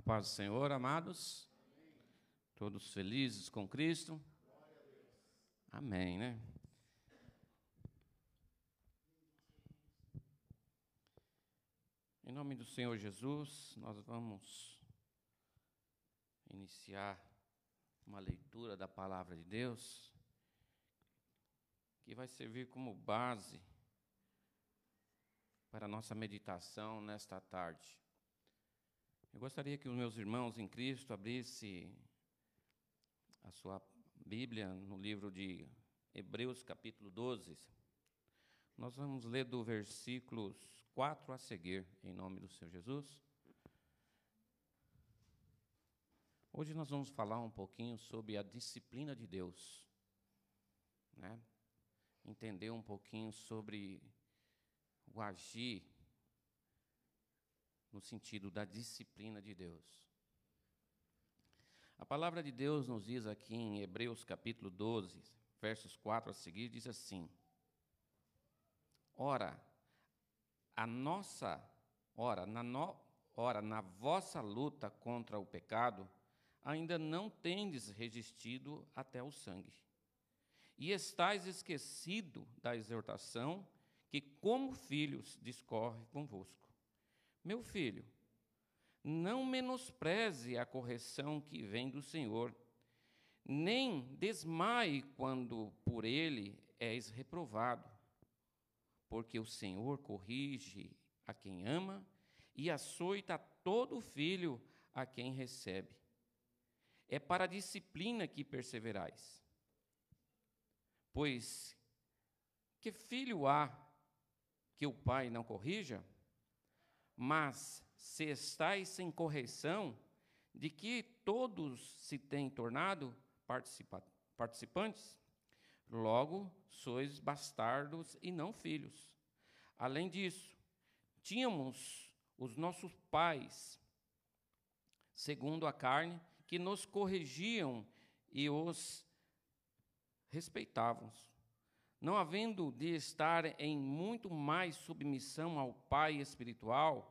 A paz do Senhor, amados. Todos felizes com Cristo? Amém, né? Em nome do Senhor Jesus, nós vamos iniciar uma leitura da palavra de Deus que vai servir como base para a nossa meditação nesta tarde. Eu gostaria que os meus irmãos em Cristo abrissem a sua Bíblia no livro de Hebreus, capítulo 12. Nós vamos ler do versículos 4 a seguir, em nome do Senhor Jesus. Hoje nós vamos falar um pouquinho sobre a disciplina de Deus, né? entender um pouquinho sobre o agir no sentido da disciplina de Deus. A palavra de Deus nos diz aqui em Hebreus capítulo 12, versos 4 a seguir, diz assim: Ora, a nossa, ora, na, no, ora, na vossa luta contra o pecado, ainda não tendes resistido até o sangue. E estáis esquecido da exortação que, como filhos, discorre convosco. Meu filho, não menospreze a correção que vem do Senhor, nem desmaie quando por ele és reprovado, porque o Senhor corrige a quem ama e açoita todo filho a quem recebe. É para a disciplina que perseverais. Pois que filho há que o pai não corrija? Mas se estáis sem correção, de que todos se têm tornado participantes, logo sois bastardos e não filhos. Além disso, tínhamos os nossos pais, segundo a carne, que nos corrigiam e os respeitávamos não havendo de estar em muito mais submissão ao Pai espiritual,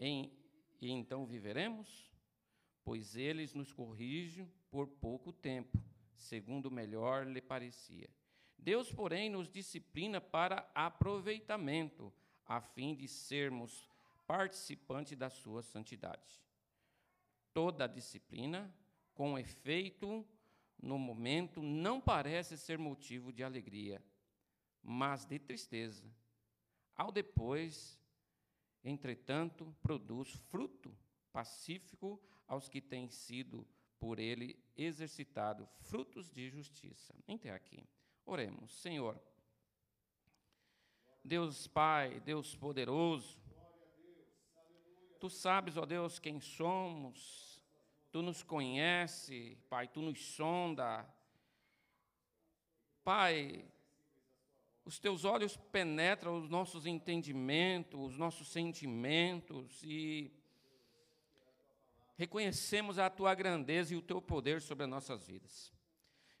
em, e então viveremos? Pois eles nos corrigem por pouco tempo, segundo melhor lhe parecia. Deus, porém, nos disciplina para aproveitamento, a fim de sermos participantes da sua santidade. Toda disciplina, com efeito no momento, não parece ser motivo de alegria, mas de tristeza. Ao depois, entretanto, produz fruto pacífico aos que têm sido por ele exercitado frutos de justiça. Até aqui. Oremos, Senhor. Deus Pai, Deus poderoso, Tu sabes, ó Deus, quem somos, Tu nos conhece, Pai, Tu nos sonda. Pai, os teus olhos penetram os nossos entendimentos, os nossos sentimentos e reconhecemos a tua grandeza e o teu poder sobre as nossas vidas.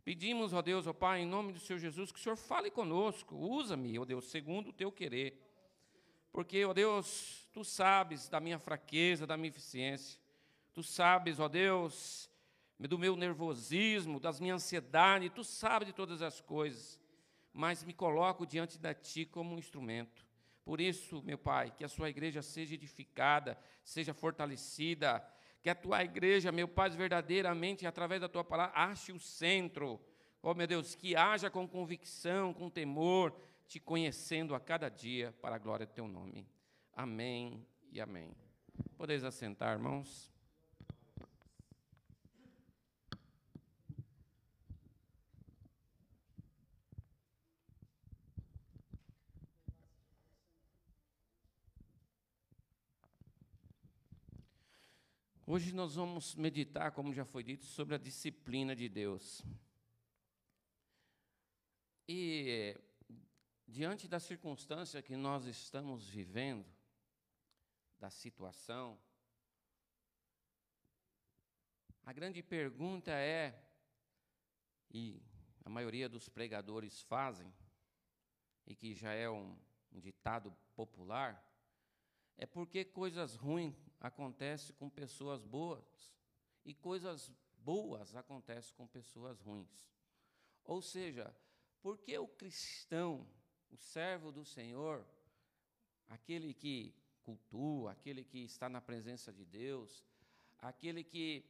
Pedimos, ó Deus, ó Pai, em nome do Senhor Jesus, que o Senhor fale conosco, usa-me, ó Deus, segundo o teu querer. Porque, ó Deus, tu sabes da minha fraqueza, da minha eficiência. Tu sabes, ó Deus, do meu nervosismo, das minhas ansiedades, tu sabes de todas as coisas mas me coloco diante de Ti como um instrumento. Por isso, meu Pai, que a Sua igreja seja edificada, seja fortalecida, que a Tua igreja, meu Pai, verdadeiramente, através da Tua palavra, ache o centro. Oh, meu Deus, que haja com convicção, com temor, Te conhecendo a cada dia, para a glória do Teu nome. Amém e amém. Podeis assentar, irmãos. Hoje nós vamos meditar, como já foi dito, sobre a disciplina de Deus. E, diante da circunstância que nós estamos vivendo, da situação, a grande pergunta é, e a maioria dos pregadores fazem, e que já é um, um ditado popular, é porque coisas ruins acontecem com pessoas boas e coisas boas acontecem com pessoas ruins. Ou seja, porque o cristão, o servo do Senhor, aquele que cultua, aquele que está na presença de Deus, aquele que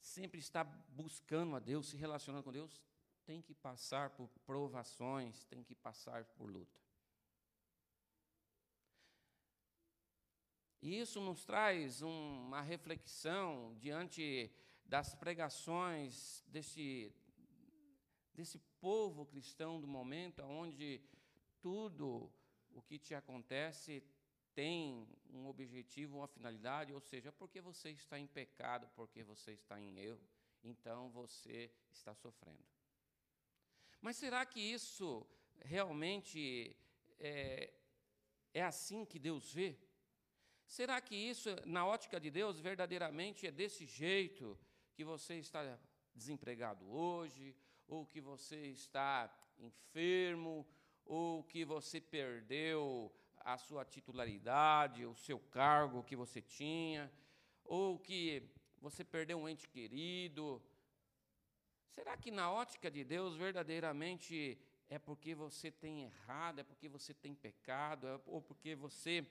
sempre está buscando a Deus, se relacionando com Deus, tem que passar por provações, tem que passar por luta. E isso nos traz uma reflexão diante das pregações desse, desse povo cristão do momento, onde tudo o que te acontece tem um objetivo, uma finalidade, ou seja, porque você está em pecado, porque você está em erro, então você está sofrendo. Mas será que isso realmente é, é assim que Deus vê? Será que isso, na ótica de Deus, verdadeiramente é desse jeito que você está desempregado hoje, ou que você está enfermo, ou que você perdeu a sua titularidade, o seu cargo que você tinha, ou que você perdeu um ente querido. Será que na ótica de Deus verdadeiramente é porque você tem errado, é porque você tem pecado, é, ou porque você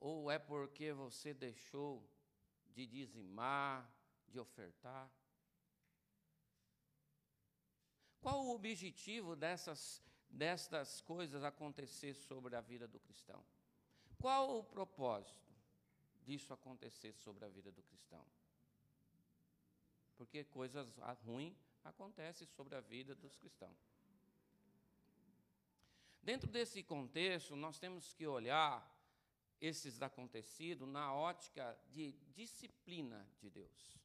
ou é porque você deixou de dizimar, de ofertar? Qual o objetivo dessas destas coisas acontecer sobre a vida do cristão. Qual o propósito disso acontecer sobre a vida do cristão? Porque coisas ruins acontecem sobre a vida dos cristãos. Dentro desse contexto, nós temos que olhar esses acontecidos na ótica de disciplina de Deus.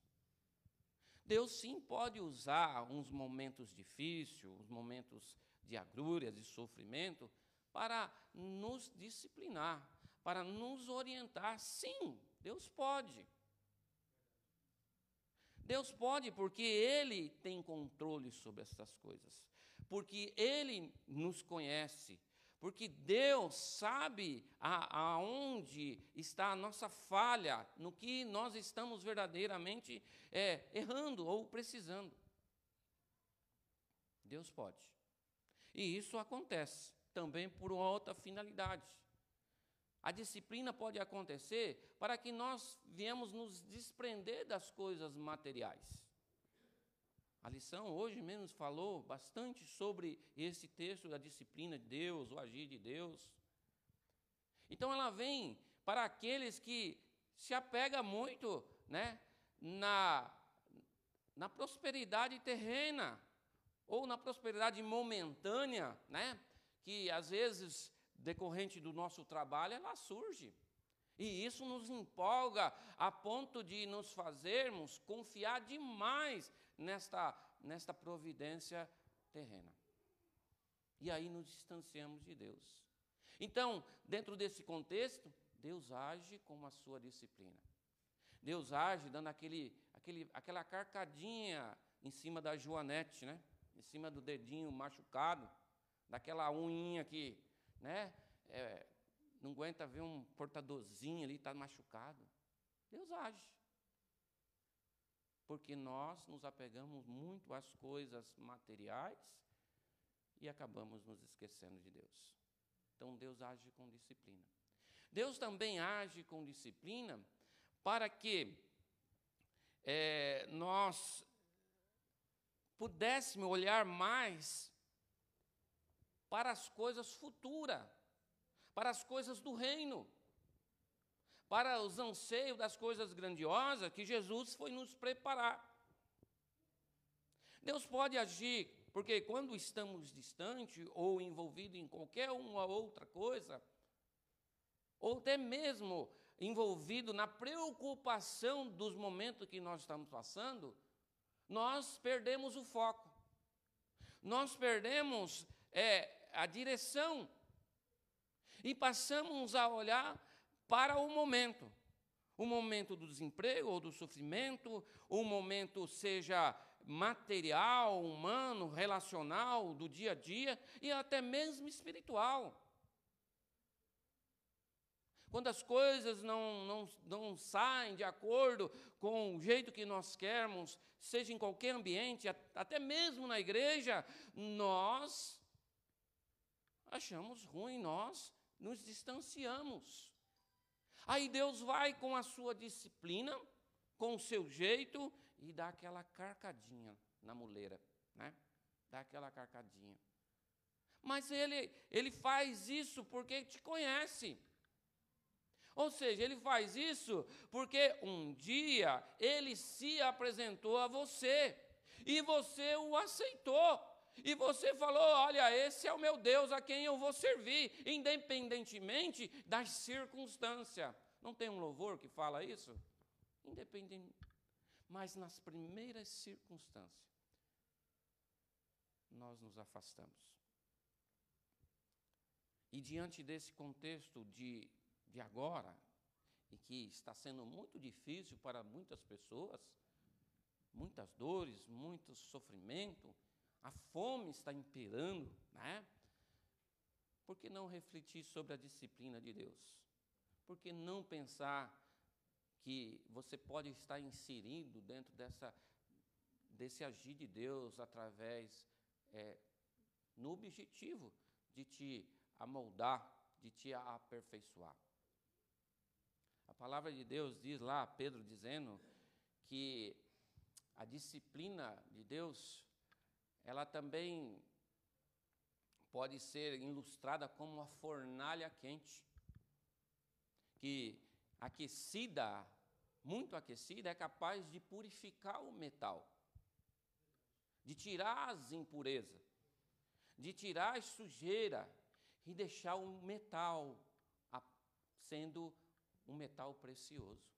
Deus sim pode usar uns momentos difíceis, uns momentos de agrúrias, de sofrimento, para nos disciplinar, para nos orientar. Sim, Deus pode. Deus pode porque Ele tem controle sobre essas coisas, porque Ele nos conhece, porque Deus sabe aonde está a nossa falha, no que nós estamos verdadeiramente é, errando ou precisando. Deus pode. E isso acontece também por outra finalidade. A disciplina pode acontecer para que nós viemos nos desprender das coisas materiais. A lição hoje mesmo falou bastante sobre esse texto da disciplina de Deus, o agir de Deus. Então ela vem para aqueles que se apega muito, né, na na prosperidade terrena, ou na prosperidade momentânea, né? Que às vezes, decorrente do nosso trabalho, ela surge. E isso nos empolga a ponto de nos fazermos confiar demais nesta, nesta providência terrena. E aí nos distanciamos de Deus. Então, dentro desse contexto, Deus age com a sua disciplina. Deus age dando aquele, aquele, aquela carcadinha em cima da Joanete, né? em cima do dedinho machucado, daquela unhinha que, né, é, não aguenta ver um portadorzinho ali, está machucado. Deus age. Porque nós nos apegamos muito às coisas materiais e acabamos nos esquecendo de Deus. Então Deus age com disciplina. Deus também age com disciplina para que é, nós pudéssemos olhar mais para as coisas futuras, para as coisas do reino, para os anseios das coisas grandiosas que Jesus foi nos preparar. Deus pode agir, porque quando estamos distantes ou envolvidos em qualquer uma outra coisa, ou até mesmo envolvido na preocupação dos momentos que nós estamos passando, nós perdemos o foco, nós perdemos é, a direção e passamos a olhar para o momento. O momento do desemprego ou do sofrimento, o momento seja material, humano, relacional, do dia a dia e até mesmo espiritual. quando as coisas não, não, não saem de acordo com o jeito que nós queremos, seja em qualquer ambiente, até mesmo na igreja, nós achamos ruim, nós nos distanciamos. Aí Deus vai com a sua disciplina, com o seu jeito, e dá aquela carcadinha na muleira, né? Dá aquela carcadinha. Mas ele, ele faz isso porque te conhece. Ou seja, ele faz isso porque um dia ele se apresentou a você e você o aceitou. E você falou: Olha, esse é o meu Deus a quem eu vou servir, independentemente das circunstâncias. Não tem um louvor que fala isso? Independente. Mas nas primeiras circunstâncias, nós nos afastamos. E diante desse contexto de de agora, e que está sendo muito difícil para muitas pessoas, muitas dores, muito sofrimento, a fome está imperando, né? Por que não refletir sobre a disciplina de Deus? Por que não pensar que você pode estar inserido dentro dessa, desse agir de Deus através, é, no objetivo de te amoldar, de te aperfeiçoar? A palavra de Deus diz lá, Pedro dizendo, que a disciplina de Deus, ela também pode ser ilustrada como uma fornalha quente, que aquecida, muito aquecida, é capaz de purificar o metal, de tirar as impurezas, de tirar a sujeira e deixar o metal sendo um metal precioso.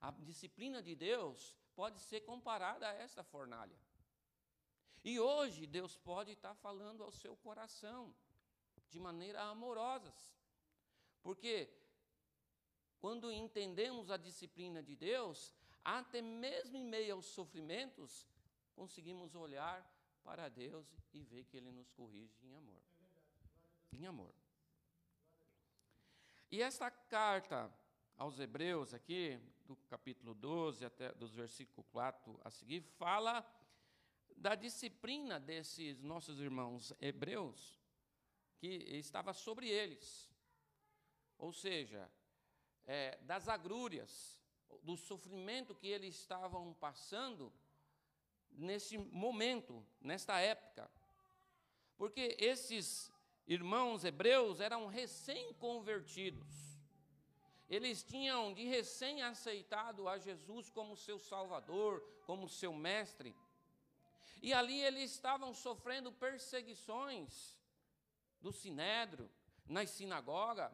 A disciplina de Deus pode ser comparada a esta fornalha. E hoje Deus pode estar falando ao seu coração de maneira amorosa. Porque quando entendemos a disciplina de Deus, até mesmo em meio aos sofrimentos, conseguimos olhar para Deus e ver que Ele nos corrige em amor. Em amor. E esta carta aos Hebreus, aqui, do capítulo 12 até dos versículos 4 a seguir, fala da disciplina desses nossos irmãos hebreus, que estava sobre eles. Ou seja, é, das agrúrias, do sofrimento que eles estavam passando nesse momento, nesta época. Porque esses irmãos hebreus eram recém-convertidos. Eles tinham de recém aceitado a Jesus como seu Salvador, como seu Mestre. E ali eles estavam sofrendo perseguições do sinédrio, nas sinagogas,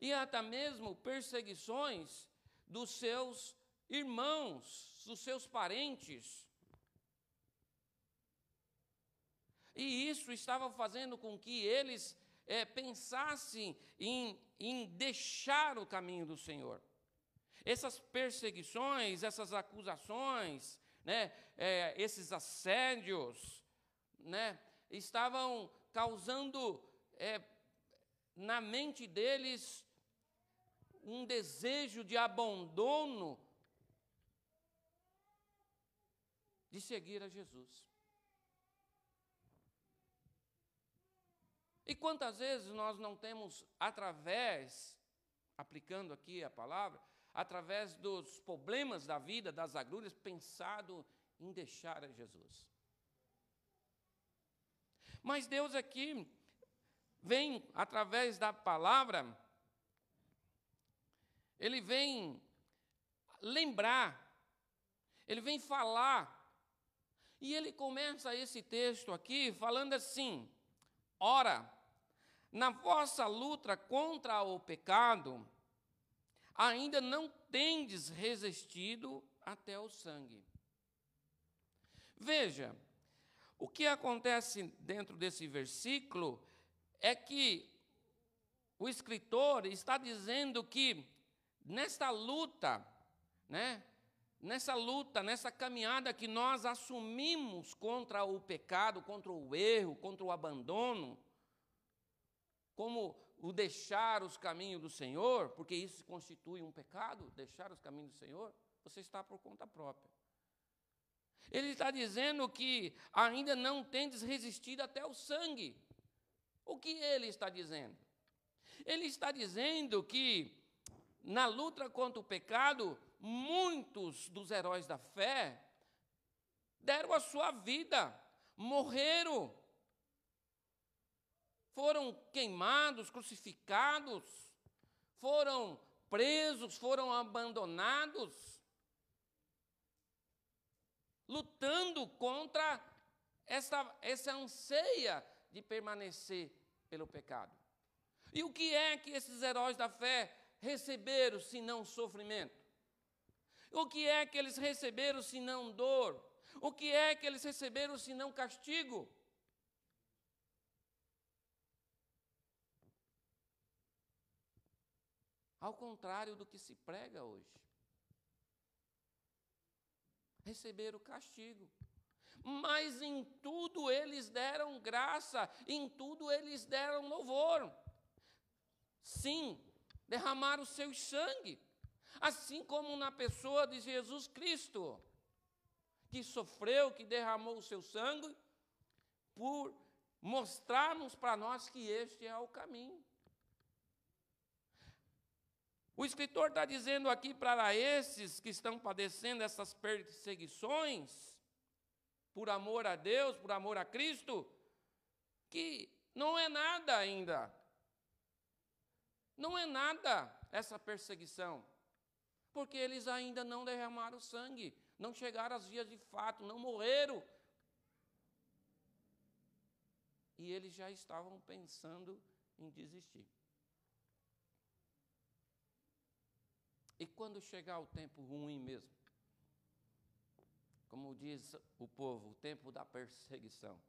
e até mesmo perseguições dos seus irmãos, dos seus parentes. E isso estava fazendo com que eles é, pensassem em, em deixar o caminho do Senhor. Essas perseguições, essas acusações, né, é, esses assédios, né, estavam causando é, na mente deles um desejo de abandono de seguir a Jesus. E quantas vezes nós não temos, através, aplicando aqui a palavra, através dos problemas da vida, das agruras, pensado em deixar a Jesus. Mas Deus aqui vem, através da palavra, Ele vem lembrar, Ele vem falar, e Ele começa esse texto aqui falando assim: ora, na vossa luta contra o pecado, ainda não tendes resistido até o sangue. Veja, o que acontece dentro desse versículo é que o escritor está dizendo que nesta luta, né, nessa luta, nessa caminhada que nós assumimos contra o pecado, contra o erro, contra o abandono, como o deixar os caminhos do Senhor, porque isso constitui um pecado, deixar os caminhos do Senhor, você está por conta própria. Ele está dizendo que ainda não tendes resistido até o sangue. O que ele está dizendo? Ele está dizendo que na luta contra o pecado, muitos dos heróis da fé deram a sua vida, morreram, foram queimados, crucificados, foram presos, foram abandonados, lutando contra essa, essa anseia de permanecer pelo pecado. E o que é que esses heróis da fé receberam se não sofrimento? O que é que eles receberam se não dor? O que é que eles receberam se não castigo? Ao contrário do que se prega hoje. Receberam castigo. Mas em tudo eles deram graça, em tudo eles deram louvor. Sim, derramaram o seu sangue, assim como na pessoa de Jesus Cristo, que sofreu, que derramou o seu sangue, por mostrarmos para nós que este é o caminho. O escritor está dizendo aqui para esses que estão padecendo essas perseguições, por amor a Deus, por amor a Cristo, que não é nada ainda. Não é nada essa perseguição, porque eles ainda não derramaram sangue, não chegaram às vias de fato, não morreram. E eles já estavam pensando em desistir. E quando chegar o tempo ruim mesmo? Como diz o povo, o tempo da perseguição.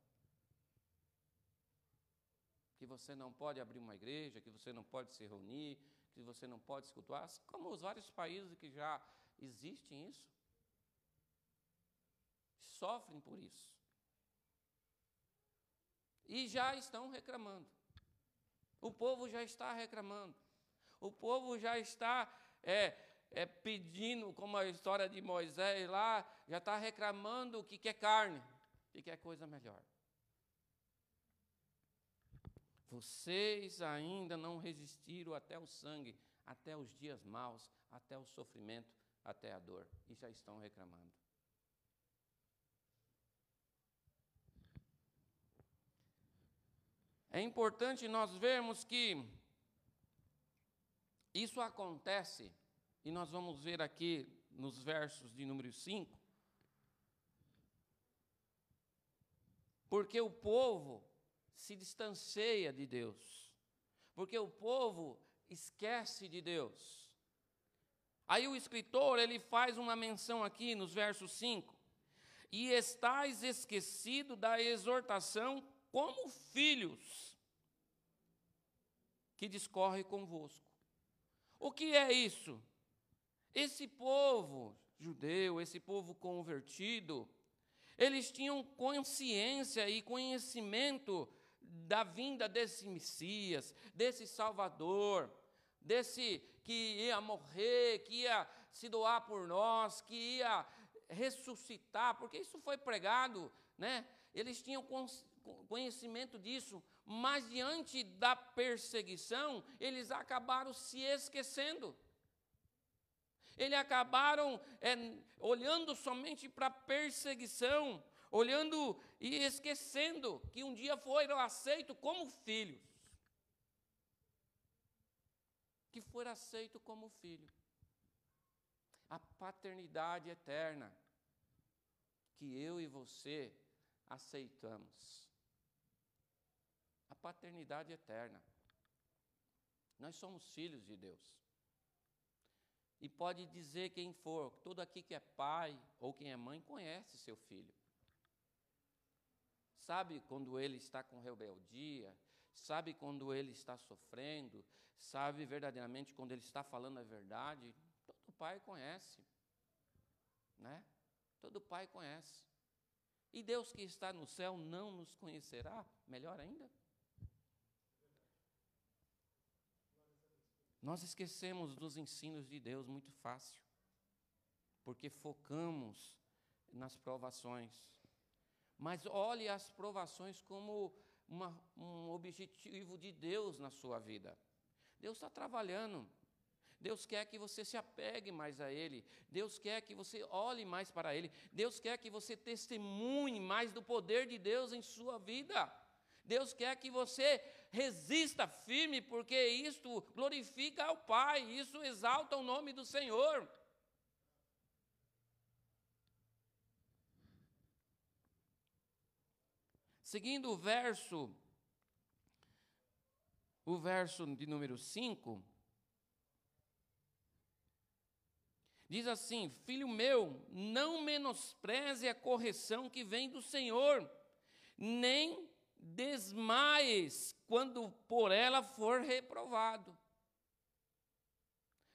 Que você não pode abrir uma igreja, que você não pode se reunir, que você não pode escutar, assim como os vários países que já existem isso. Sofrem por isso. E já estão reclamando. O povo já está reclamando. O povo já está é, é pedindo, como a história de Moisés lá, já está reclamando o que quer carne, que quer coisa melhor. Vocês ainda não resistiram até o sangue, até os dias maus, até o sofrimento, até a dor, e já estão reclamando. É importante nós vermos que isso acontece, e nós vamos ver aqui nos versos de número 5, porque o povo se distancia de Deus, porque o povo esquece de Deus. Aí o escritor, ele faz uma menção aqui nos versos 5, e estáis esquecido da exortação como filhos que discorre convosco. O que é isso? Esse povo judeu, esse povo convertido, eles tinham consciência e conhecimento da vinda desse Messias, desse Salvador, desse que ia morrer, que ia se doar por nós, que ia ressuscitar, porque isso foi pregado, né? Eles tinham conhecimento disso, mas diante da perseguição, eles acabaram se esquecendo. Eles acabaram é, olhando somente para a perseguição, olhando e esquecendo que um dia foram aceitos como filhos. Que foram aceitos como filho. A paternidade eterna que eu e você aceitamos paternidade eterna. Nós somos filhos de Deus. E pode dizer quem for, todo aqui que é pai ou quem é mãe conhece seu filho. Sabe quando ele está com rebeldia, sabe quando ele está sofrendo, sabe verdadeiramente quando ele está falando a verdade. Todo pai conhece, né? Todo pai conhece. E Deus que está no céu não nos conhecerá? Melhor ainda? Nós esquecemos dos ensinos de Deus muito fácil, porque focamos nas provações. Mas olhe as provações como uma, um objetivo de Deus na sua vida. Deus está trabalhando. Deus quer que você se apegue mais a Ele. Deus quer que você olhe mais para Ele. Deus quer que você testemunhe mais do poder de Deus em sua vida. Deus quer que você resista firme, porque isto glorifica ao Pai, isso exalta o nome do Senhor. Seguindo o verso, o verso de número 5, diz assim: Filho meu, não menospreze a correção que vem do Senhor, nem desmaies quando por ela for reprovado.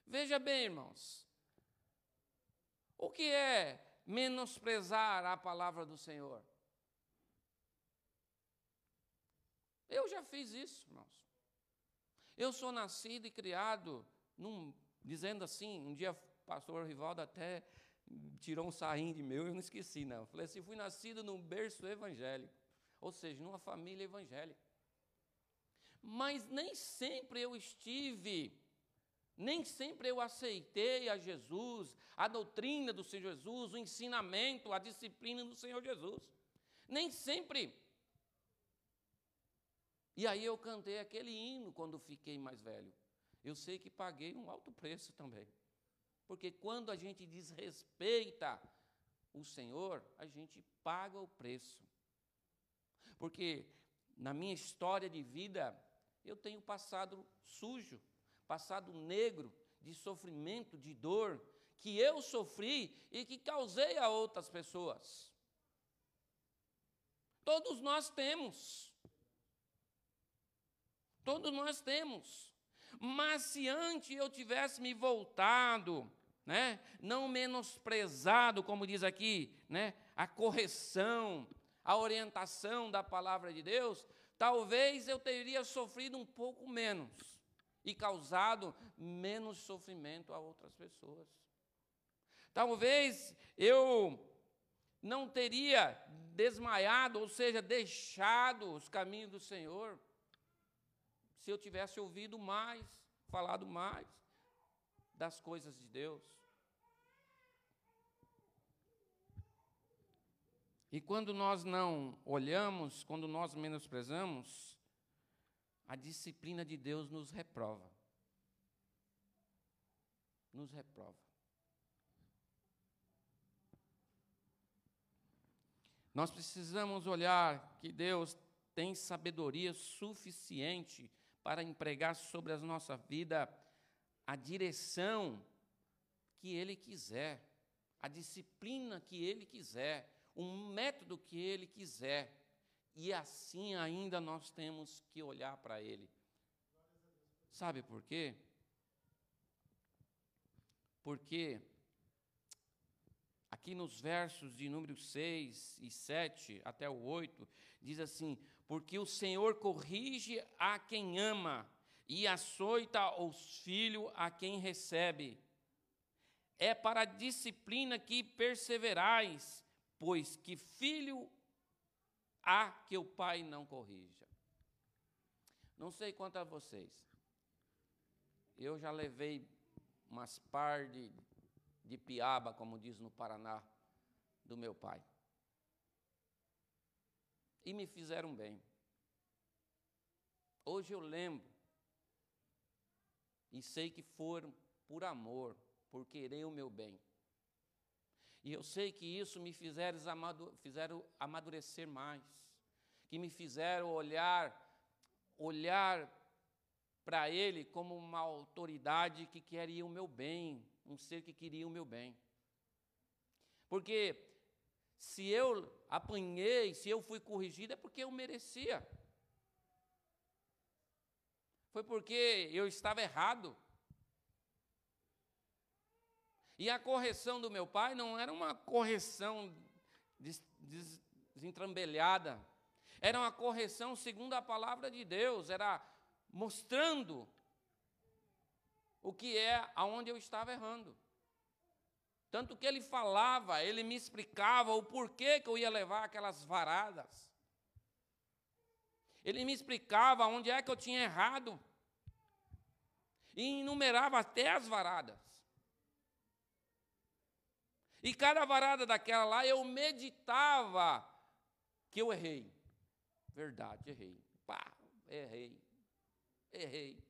Veja bem, irmãos, o que é menosprezar a palavra do Senhor? Eu já fiz isso, irmãos. Eu sou nascido e criado num, dizendo assim, um dia o pastor Rivaldo até tirou um sarrinho de meu, eu não esqueci, não. Falei assim, fui nascido num berço evangélico, ou seja, numa família evangélica. Mas nem sempre eu estive, nem sempre eu aceitei a Jesus, a doutrina do Senhor Jesus, o ensinamento, a disciplina do Senhor Jesus. Nem sempre e aí eu cantei aquele hino quando fiquei mais velho. Eu sei que paguei um alto preço também. Porque quando a gente desrespeita o Senhor, a gente paga o preço. Porque na minha história de vida, eu tenho passado sujo, passado negro, de sofrimento, de dor, que eu sofri e que causei a outras pessoas. Todos nós temos. Todos nós temos. Mas se antes eu tivesse me voltado, né, não menosprezado, como diz aqui, né, a correção, a orientação da palavra de Deus, talvez eu teria sofrido um pouco menos e causado menos sofrimento a outras pessoas. Talvez eu não teria desmaiado, ou seja, deixado os caminhos do Senhor se eu tivesse ouvido mais, falado mais das coisas de Deus. E quando nós não olhamos, quando nós menosprezamos, a disciplina de Deus nos reprova. Nos reprova. Nós precisamos olhar que Deus tem sabedoria suficiente para empregar sobre a nossa vida a direção que Ele quiser, a disciplina que Ele quiser, o método que Ele quiser. E assim ainda nós temos que olhar para Ele. Sabe por quê? Porque aqui nos versos de número 6 e 7 até o 8, diz assim: porque o Senhor corrige a quem ama e açoita os filhos a quem recebe. É para a disciplina que perseverais, pois que filho há que o pai não corrija. Não sei quanto a vocês. Eu já levei umas par de, de piaba, como diz no Paraná, do meu pai e me fizeram bem. Hoje eu lembro e sei que foram por amor, por querer o meu bem. E eu sei que isso me fizeram, fizeram amadurecer mais, que me fizeram olhar, olhar para Ele como uma autoridade que queria o meu bem, um ser que queria o meu bem. Porque se eu apanhei, se eu fui corrigido, é porque eu merecia. Foi porque eu estava errado. E a correção do meu pai não era uma correção des, des, desentrambelhada, era uma correção segundo a palavra de Deus, era mostrando o que é aonde eu estava errando. Tanto que ele falava, ele me explicava o porquê que eu ia levar aquelas varadas. Ele me explicava onde é que eu tinha errado. E enumerava até as varadas. E cada varada daquela lá eu meditava que eu errei. Verdade, errei. Pá, errei. Errei.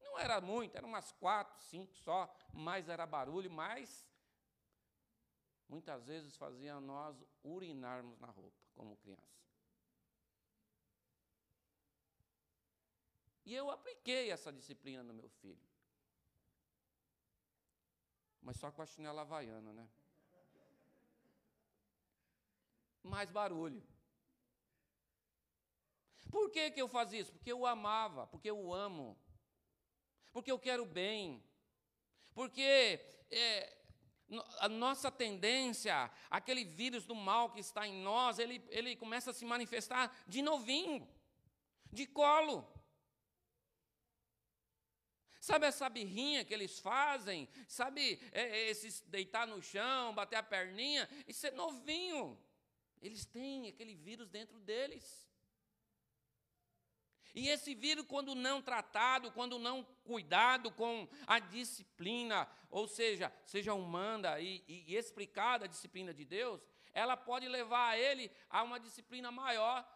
Não era muito, eram umas quatro, cinco só, mas era barulho, mas muitas vezes fazia nós urinarmos na roupa, como criança. E eu apliquei essa disciplina no meu filho. Mas só com a chinela havaiana, né? Mais barulho. Por que, que eu fazia isso? Porque eu amava, porque eu amo, porque eu quero bem, porque é, a nossa tendência, aquele vírus do mal que está em nós, ele, ele começa a se manifestar de novinho, de colo. Sabe essa birrinha que eles fazem? Sabe é, é, esses deitar no chão, bater a perninha? Isso é novinho. Eles têm aquele vírus dentro deles. E esse vírus, quando não tratado, quando não cuidado com a disciplina, ou seja, seja humana e, e, e explicada a disciplina de Deus, ela pode levar ele a uma disciplina maior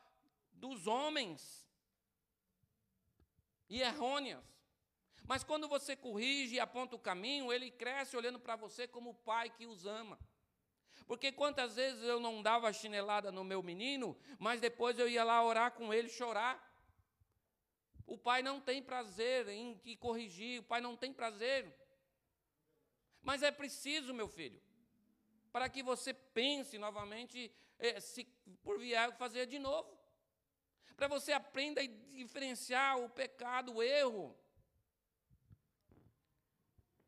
dos homens e errôneas. Mas quando você corrige e aponta o caminho, ele cresce olhando para você como o pai que os ama. Porque quantas vezes eu não dava chinelada no meu menino, mas depois eu ia lá orar com ele, chorar. O pai não tem prazer em corrigir, o pai não tem prazer. Mas é preciso, meu filho, para que você pense novamente, eh, se por vier fazer de novo. Para você aprenda a diferenciar o pecado, o erro.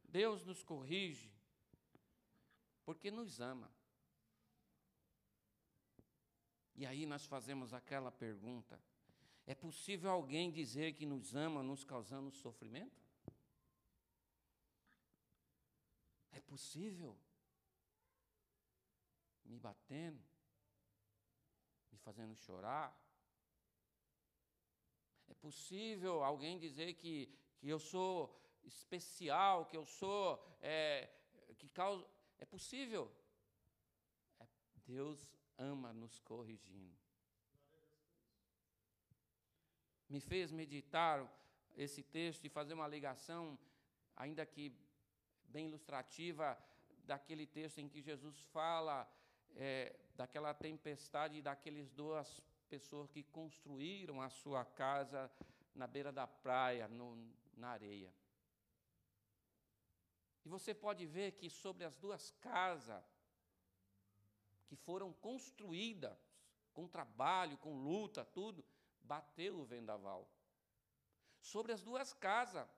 Deus nos corrige porque nos ama. E aí nós fazemos aquela pergunta: é possível alguém dizer que nos ama nos causando sofrimento? É possível? Me batendo, me fazendo chorar? É possível alguém dizer que, que eu sou especial, que eu sou, é, que causa. É possível? É, Deus ama nos corrigindo me fez meditar esse texto e fazer uma ligação, ainda que bem ilustrativa, daquele texto em que Jesus fala é, daquela tempestade daqueles duas pessoas que construíram a sua casa na beira da praia, no, na areia. E você pode ver que sobre as duas casas que foram construídas com trabalho, com luta, tudo, bateu o vendaval. Sobre as duas casas,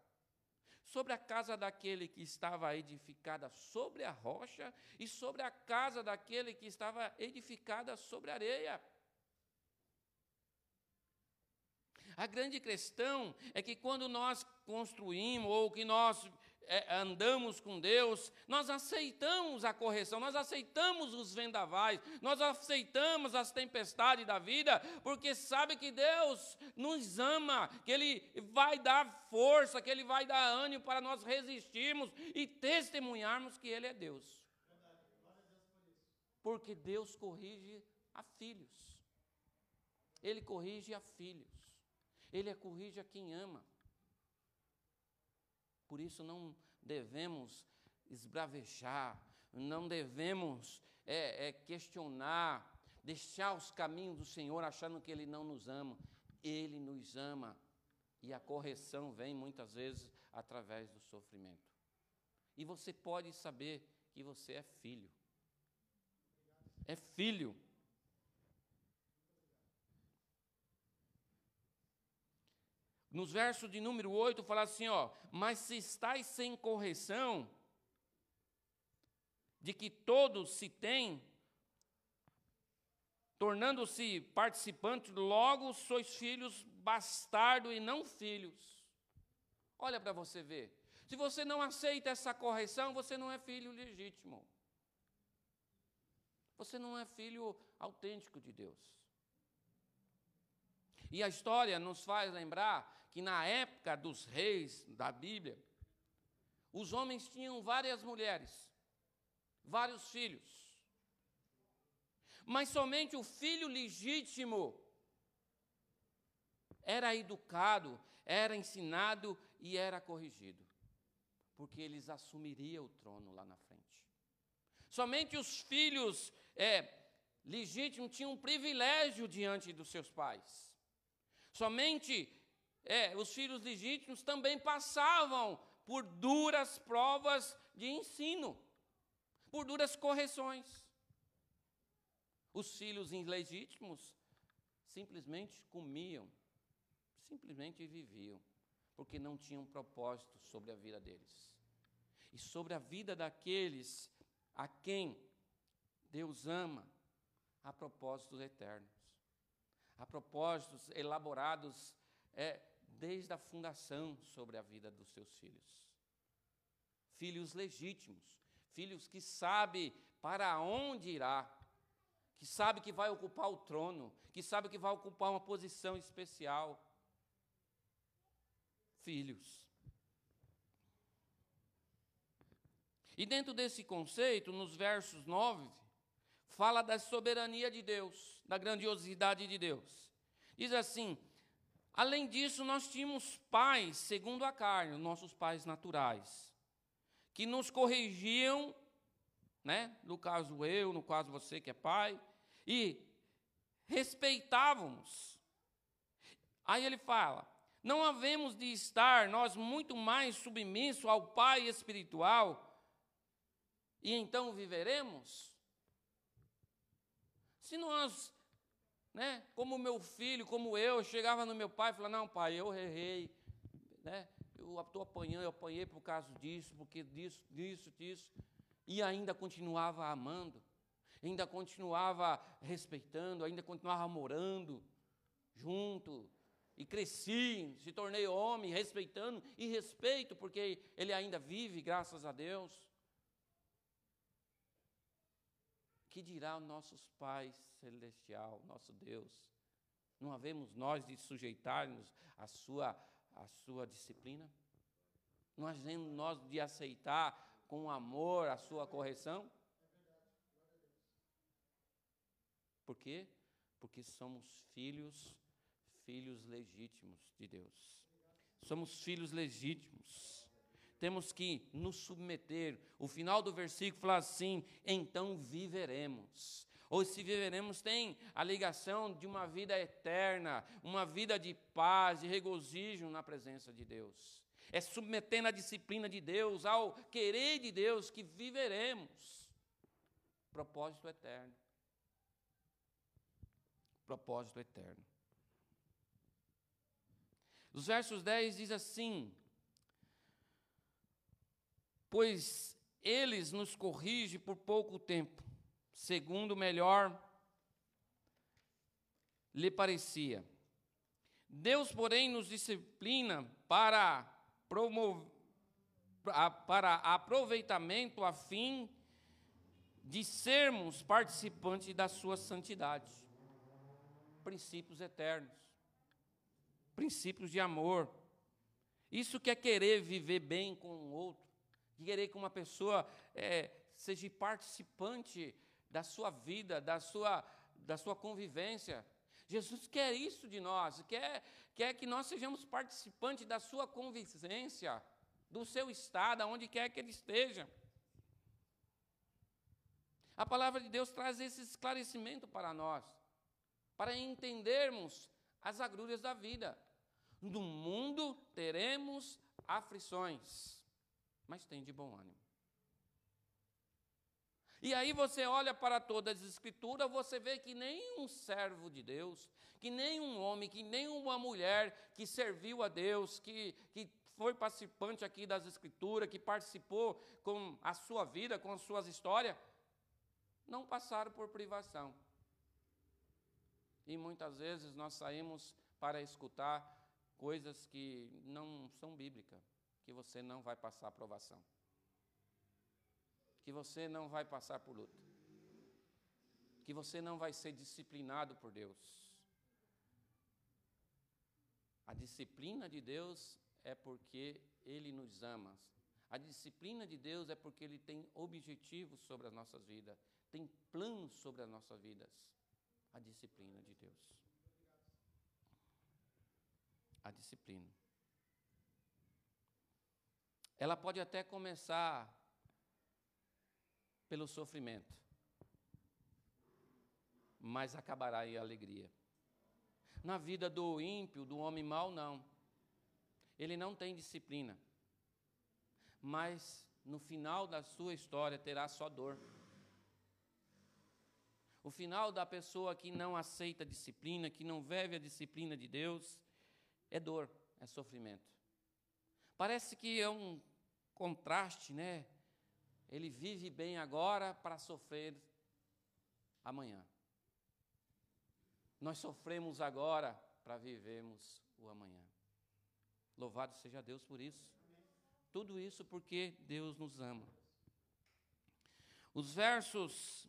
sobre a casa daquele que estava edificada sobre a rocha e sobre a casa daquele que estava edificada sobre a areia. A grande questão é que quando nós construímos ou que nós é, andamos com Deus, nós aceitamos a correção, nós aceitamos os vendavais, nós aceitamos as tempestades da vida, porque sabe que Deus nos ama, que Ele vai dar força, que Ele vai dar ânimo para nós resistirmos e testemunharmos que Ele é Deus. Porque Deus corrige a filhos, Ele corrige a filhos, Ele corrige a quem ama. Por isso não devemos esbravejar, não devemos é, é, questionar, deixar os caminhos do Senhor achando que Ele não nos ama. Ele nos ama. E a correção vem muitas vezes através do sofrimento. E você pode saber que você é filho. É filho. Nos versos de número 8, fala assim: ó, mas se estáis sem correção, de que todos se têm, tornando-se participantes, logo sois filhos bastardo e não filhos. Olha para você ver. Se você não aceita essa correção, você não é filho legítimo. Você não é filho autêntico de Deus. E a história nos faz lembrar que na época dos reis da Bíblia, os homens tinham várias mulheres, vários filhos. Mas somente o filho legítimo era educado, era ensinado e era corrigido porque eles assumiriam o trono lá na frente. Somente os filhos é, legítimos tinham um privilégio diante dos seus pais. Somente é, os filhos legítimos também passavam por duras provas de ensino, por duras correções. Os filhos ilegítimos simplesmente comiam, simplesmente viviam porque não tinham propósito sobre a vida deles. E sobre a vida daqueles a quem Deus ama, há propósitos eternos. Há propósitos elaborados é, desde a fundação sobre a vida dos seus filhos. Filhos legítimos, filhos que sabem para onde irá, que sabe que vai ocupar o trono, que sabe que vai ocupar uma posição especial filhos. E dentro desse conceito, nos versos 9, fala da soberania de Deus, da grandiosidade de Deus. Diz assim: além disso, nós tínhamos pais segundo a carne, nossos pais naturais, que nos corrigiam, né? No caso eu, no caso você que é pai, e respeitávamos. Aí ele fala: não havemos de estar nós muito mais submissos ao Pai espiritual e então viveremos? Se nós, né, como meu filho, como eu, chegava no meu pai e falava: Não, pai, eu errei, né, eu estou apanhando, eu apanhei por causa disso, porque disso, disso, disso, e ainda continuava amando, ainda continuava respeitando, ainda continuava morando junto, e cresci, se tornei homem, respeitando e respeito, porque ele ainda vive, graças a Deus. Que dirá os nossos pais celestial, nosso Deus? Não havemos nós de sujeitar-nos à sua, à sua disciplina? Não havemos nós de aceitar com amor a sua correção? Por quê? Porque somos filhos filhos legítimos de Deus. Somos filhos legítimos. Temos que nos submeter. O final do versículo fala assim: então viveremos. Ou se viveremos, tem a ligação de uma vida eterna, uma vida de paz, de regozijo na presença de Deus. É submetendo a disciplina de Deus, ao querer de Deus, que viveremos. Propósito eterno. Propósito eterno. Os versos 10 diz assim: Pois eles nos corrigem por pouco tempo, segundo melhor lhe parecia. Deus, porém, nos disciplina para promover para aproveitamento a fim de sermos participantes da sua santidade. Princípios eternos princípios de amor. Isso que é querer viver bem com o outro, querer que uma pessoa é, seja participante da sua vida, da sua, da sua convivência. Jesus quer isso de nós, quer, quer que nós sejamos participantes da sua convivência, do seu estado, aonde quer que ele esteja. A palavra de Deus traz esse esclarecimento para nós, para entendermos as agruras da vida. No mundo teremos aflições, mas tem de bom ânimo. E aí você olha para todas as escrituras, você vê que nenhum servo de Deus, que nenhum homem, que nenhuma mulher que serviu a Deus, que, que foi participante aqui das escrituras, que participou com a sua vida, com as suas histórias, não passaram por privação. E muitas vezes nós saímos para escutar coisas que não são bíblicas, que você não vai passar aprovação. Que você não vai passar por luta. Que você não vai ser disciplinado por Deus. A disciplina de Deus é porque Ele nos ama. A disciplina de Deus é porque Ele tem objetivos sobre as nossas vidas, tem planos sobre as nossas vidas. A disciplina de Deus. A disciplina. Ela pode até começar pelo sofrimento, mas acabará em alegria. Na vida do ímpio, do homem mau, não. Ele não tem disciplina. Mas no final da sua história terá só dor. O final da pessoa que não aceita a disciplina, que não vive a disciplina de Deus, é dor, é sofrimento. Parece que é um contraste, né? Ele vive bem agora para sofrer amanhã. Nós sofremos agora para vivermos o amanhã. Louvado seja Deus por isso. Tudo isso porque Deus nos ama. Os versos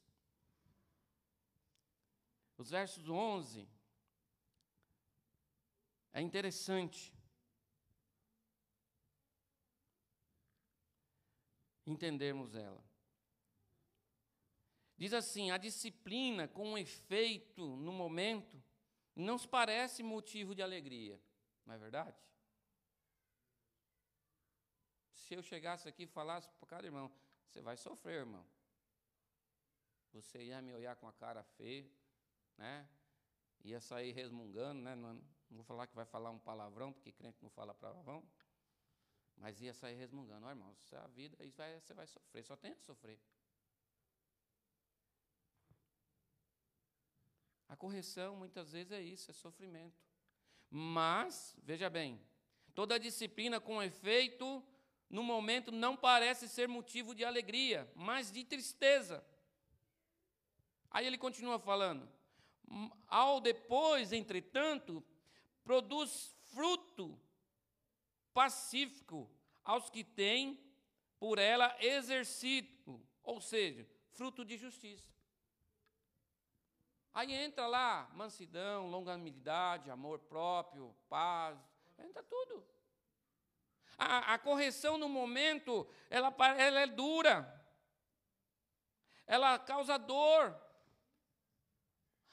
os versos 11 é interessante entendermos ela. Diz assim: a disciplina com efeito no momento não se parece motivo de alegria, não é verdade? Se eu chegasse aqui e falasse para cada irmão, você vai sofrer, irmão. Você ia me olhar com a cara feia, né? Ia sair resmungando, né? Não, não vou falar que vai falar um palavrão, porque crente não fala palavrão. Mas ia sair resmungando, ó oh, irmão, a vida, isso vai, você vai sofrer, só tem sofrer. A correção muitas vezes é isso, é sofrimento. Mas, veja bem, toda disciplina com efeito, no momento, não parece ser motivo de alegria, mas de tristeza. Aí ele continua falando: ao depois, entretanto, produz fruto pacífico aos que têm por ela exercido, ou seja, fruto de justiça. Aí entra lá mansidão, longanimidade, amor próprio, paz, entra tudo. A, a correção no momento, ela, ela é dura, ela causa dor.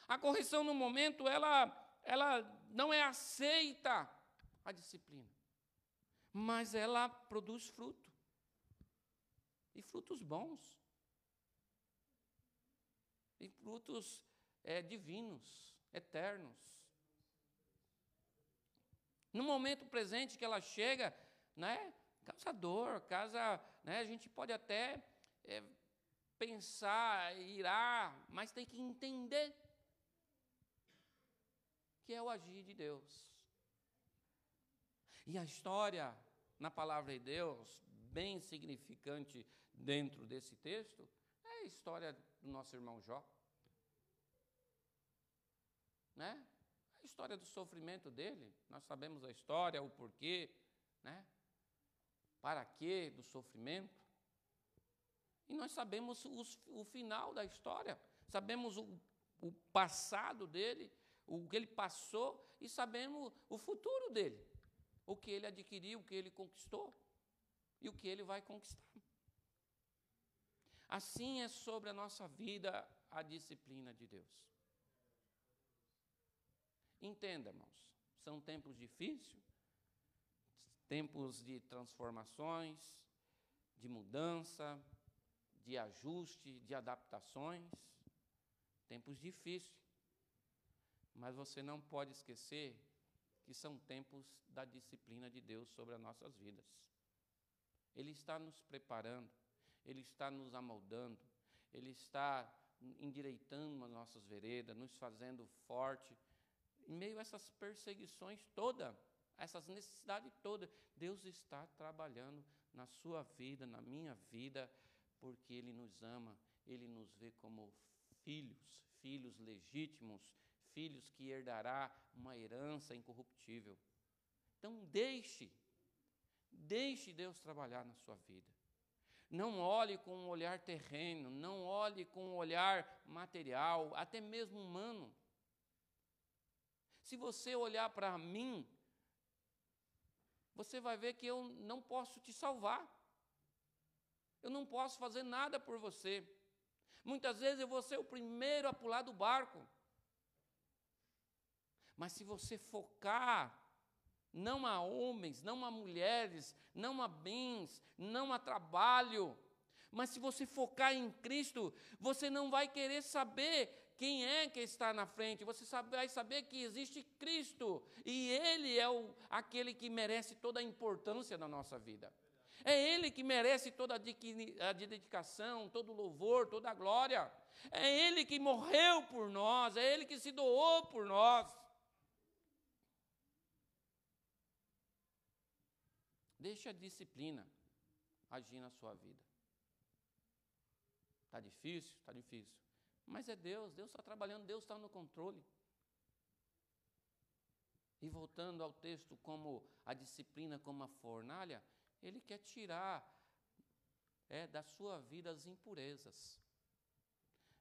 A correção no momento, ela, ela não é aceita a disciplina, mas ela produz fruto. E frutos bons. E frutos é, divinos, eternos. No momento presente que ela chega, né, causa dor, causa, né, a gente pode até é, pensar, irá, mas tem que entender que é o agir de Deus. E a história na palavra de Deus, bem significante dentro desse texto, é a história do nosso irmão Jó né? A história do sofrimento dele, nós sabemos a história, o porquê, né? Para quê do sofrimento. E nós sabemos os, o final da história, sabemos o, o passado dele, o que ele passou e sabemos o futuro dele, o que ele adquiriu, o que ele conquistou e o que ele vai conquistar. Assim é sobre a nossa vida a disciplina de Deus. Entenda, irmãos, são tempos difíceis, tempos de transformações, de mudança, de ajuste, de adaptações, tempos difíceis. Mas você não pode esquecer que são tempos da disciplina de Deus sobre as nossas vidas. Ele está nos preparando, Ele está nos amoldando, Ele está endireitando as nossas veredas, nos fazendo forte em meio a essas perseguições todas, essas necessidades todas, Deus está trabalhando na sua vida, na minha vida, porque Ele nos ama, Ele nos vê como filhos, filhos legítimos, filhos que herdará uma herança incorruptível. Então deixe, Deixe Deus trabalhar na sua vida. Não olhe com um olhar terreno, não olhe com um olhar material, até mesmo humano. Se você olhar para mim, você vai ver que eu não posso te salvar. Eu não posso fazer nada por você. Muitas vezes eu vou ser o primeiro a pular do barco. Mas se você focar não a homens, não a mulheres, não a bens, não a trabalho. Mas se você focar em Cristo, você não vai querer saber quem é que está na frente, você vai saber que existe Cristo e Ele é o, aquele que merece toda a importância na nossa vida. É Ele que merece toda a dedicação, todo o louvor, toda a glória. É Ele que morreu por nós, é Ele que se doou por nós. Deixe a disciplina agir na sua vida. Está difícil? Está difícil. Mas é Deus, Deus está trabalhando, Deus está no controle. E voltando ao texto, como a disciplina como a fornalha, ele quer tirar é, da sua vida as impurezas.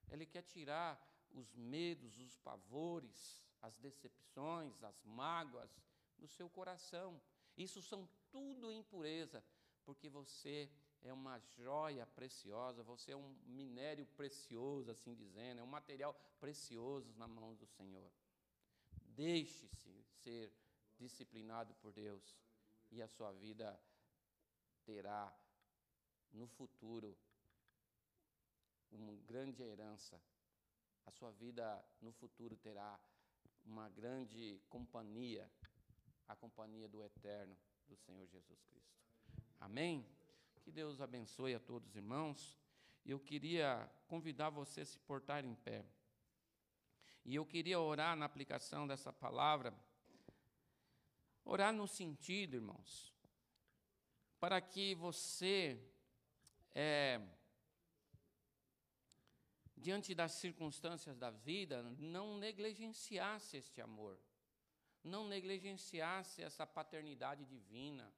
Ele quer tirar os medos, os pavores, as decepções, as mágoas do seu coração. Isso são tudo impureza, porque você é uma joia preciosa, você é um minério precioso, assim dizendo, é um material precioso na mão do Senhor. Deixe-se ser disciplinado por Deus e a sua vida terá no futuro uma grande herança. A sua vida no futuro terá uma grande companhia, a companhia do eterno do Senhor Jesus Cristo. Amém? Que Deus abençoe a todos os irmãos. Eu queria convidar você a se portar em pé. E eu queria orar na aplicação dessa palavra, orar no sentido, irmãos, para que você, é, diante das circunstâncias da vida, não negligenciasse este amor não negligenciasse essa paternidade divina.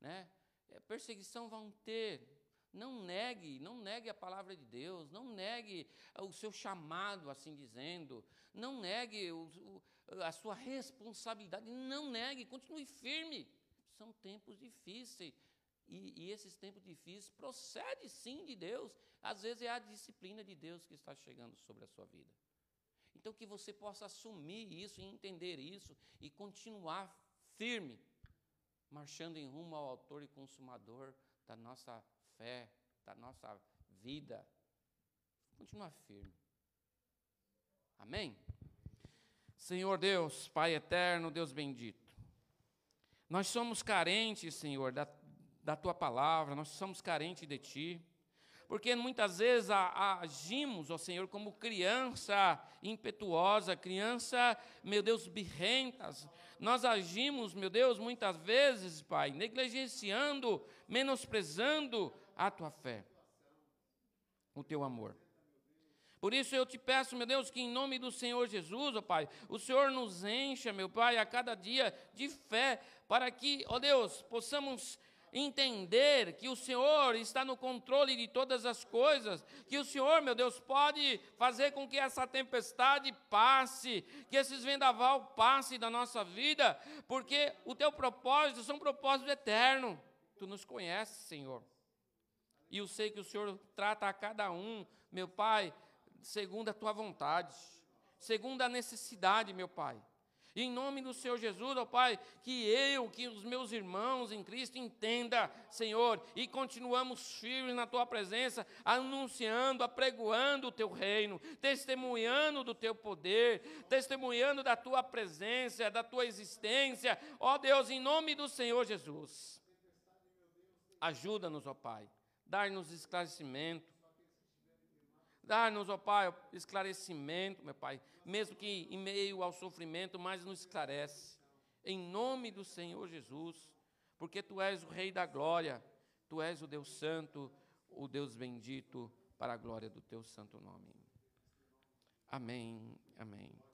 Né? É, perseguição vão ter. Não negue, não negue a palavra de Deus, não negue o seu chamado, assim dizendo, não negue o, o, a sua responsabilidade, não negue, continue firme. São tempos difíceis. E, e, esses tempos difíceis procede sim de Deus. Às vezes é a disciplina de Deus que está chegando sobre a sua vida. Então, que você possa assumir isso e entender isso e continuar firme, marchando em rumo ao Autor e Consumador da nossa fé, da nossa vida. Continuar firme. Amém? Senhor Deus, Pai eterno, Deus bendito. Nós somos carentes, Senhor, da, da tua palavra, nós somos carentes de ti porque muitas vezes agimos, ó Senhor, como criança impetuosa, criança, meu Deus, birrentas. Nós agimos, meu Deus, muitas vezes, Pai, negligenciando, menosprezando a tua fé, o teu amor. Por isso eu te peço, meu Deus, que em nome do Senhor Jesus, ó Pai, o Senhor nos encha, meu Pai, a cada dia de fé, para que, ó Deus, possamos entender que o Senhor está no controle de todas as coisas, que o Senhor, meu Deus, pode fazer com que essa tempestade passe, que esses vendaval passe da nossa vida, porque o teu propósito são propósitos eternos. Tu nos conheces, Senhor. E eu sei que o Senhor trata a cada um, meu Pai, segundo a tua vontade, segundo a necessidade, meu Pai. Em nome do Senhor Jesus, ó Pai, que eu, que os meus irmãos em Cristo entenda, Senhor, e continuamos firmes na tua presença, anunciando, apregoando o teu reino, testemunhando do teu poder, testemunhando da tua presença, da tua existência. Ó Deus, em nome do Senhor Jesus. Ajuda-nos, ó Pai, dar-nos esclarecimento, Dá-nos, ó Pai, esclarecimento, meu Pai, mesmo que em meio ao sofrimento, mas nos esclarece. Em nome do Senhor Jesus, porque Tu és o Rei da glória, Tu és o Deus Santo, o Deus bendito, para a glória do Teu santo nome. Amém, amém.